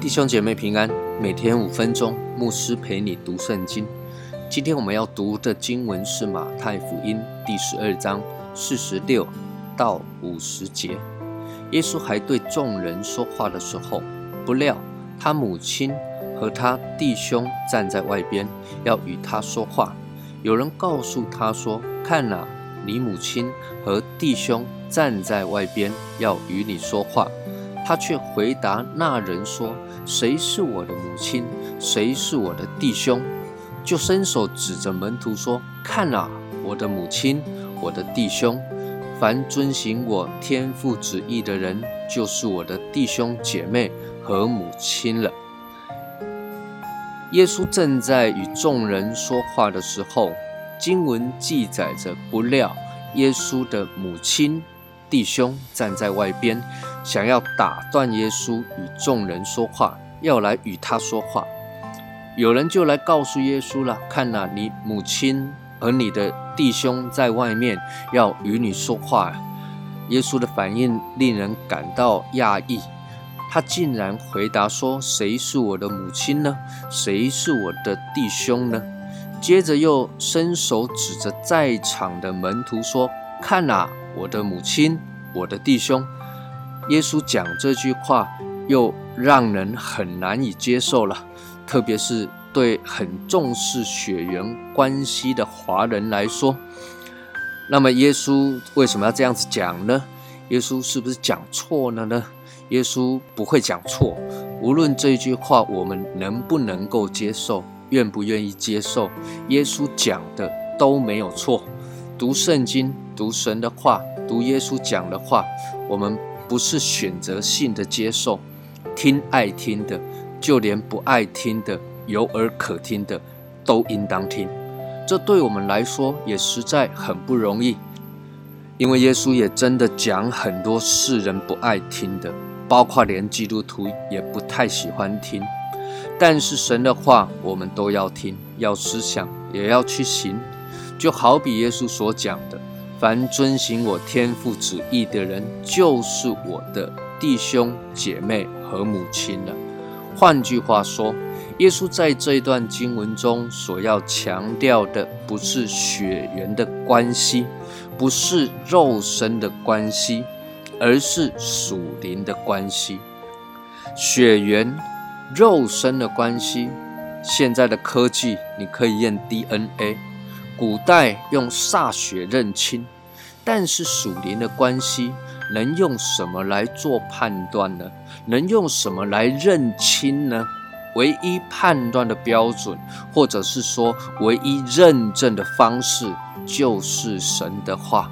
弟兄姐妹平安，每天五分钟，牧师陪你读圣经。今天我们要读的经文是马太福音第十二章四十六到五十节。耶稣还对众人说话的时候，不料他母亲和他弟兄站在外边，要与他说话。有人告诉他说：“看哪，你母亲和弟兄站在外边，要与你说话。”他却回答那人说：“谁是我的母亲？谁是我的弟兄？”就伸手指着门徒说：“看啊，我的母亲，我的弟兄！凡遵行我天父旨意的人，就是我的弟兄姐妹和母亲了。”耶稣正在与众人说话的时候，经文记载着：不料耶稣的母亲。弟兄站在外边，想要打断耶稣与众人说话，要来与他说话。有人就来告诉耶稣了：“看呐，你母亲和你的弟兄在外面，要与你说话。”耶稣的反应令人感到讶异，他竟然回答说：“谁是我的母亲呢？谁是我的弟兄呢？”接着又伸手指着在场的门徒说：“看呐！”我的母亲，我的弟兄，耶稣讲这句话又让人很难以接受了，特别是对很重视血缘关系的华人来说。那么，耶稣为什么要这样子讲呢？耶稣是不是讲错了呢？耶稣不会讲错，无论这句话我们能不能够接受，愿不愿意接受，耶稣讲的都没有错。读圣经。读神的话，读耶稣讲的话，我们不是选择性的接受，听爱听的，就连不爱听的、有耳可听的，都应当听。这对我们来说也实在很不容易，因为耶稣也真的讲很多世人不爱听的，包括连基督徒也不太喜欢听。但是神的话，我们都要听，要思想，也要去行。就好比耶稣所讲的。凡遵行我天父旨意的人，就是我的弟兄姐妹和母亲了。换句话说，耶稣在这一段经文中所要强调的，不是血缘的关系，不是肉身的关系，而是属灵的关系。血缘、肉身的关系，现在的科技你可以验 DNA，古代用歃血认亲。但是属灵的关系能用什么来做判断呢？能用什么来认清呢？唯一判断的标准，或者是说唯一认证的方式，就是神的话。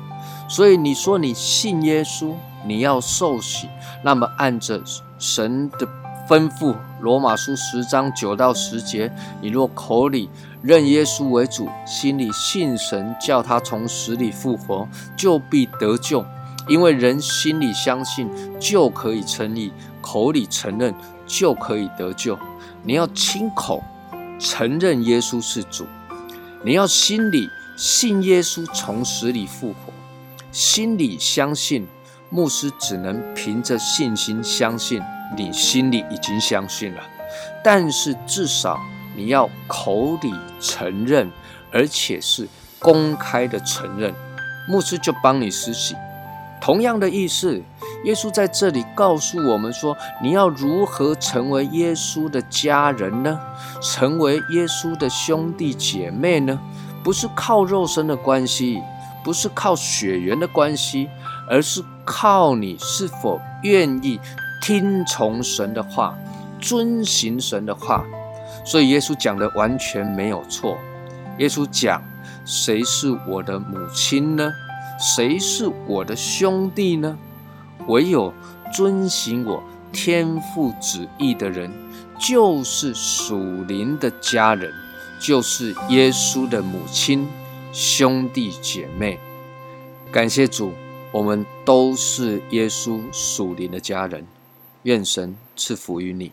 所以你说你信耶稣，你要受洗，那么按着神的。吩咐罗马书十章九到十节：你若口里认耶稣为主，心里信神叫他从死里复活，就必得救。因为人心里相信就可以称义，口里承认就可以得救。你要亲口承认耶稣是主，你要心里信耶稣从死里复活，心里相信。牧师只能凭着信心相信。你心里已经相信了，但是至少你要口里承认，而且是公开的承认，牧师就帮你施洗。同样的意思，耶稣在这里告诉我们说：你要如何成为耶稣的家人呢？成为耶稣的兄弟姐妹呢？不是靠肉身的关系，不是靠血缘的关系，而是靠你是否愿意。听从神的话，遵行神的话，所以耶稣讲的完全没有错。耶稣讲：“谁是我的母亲呢？谁是我的兄弟呢？唯有遵行我天父旨意的人，就是属灵的家人，就是耶稣的母亲、兄弟姐妹。感谢主，我们都是耶稣属灵的家人。”愿神赐福于你。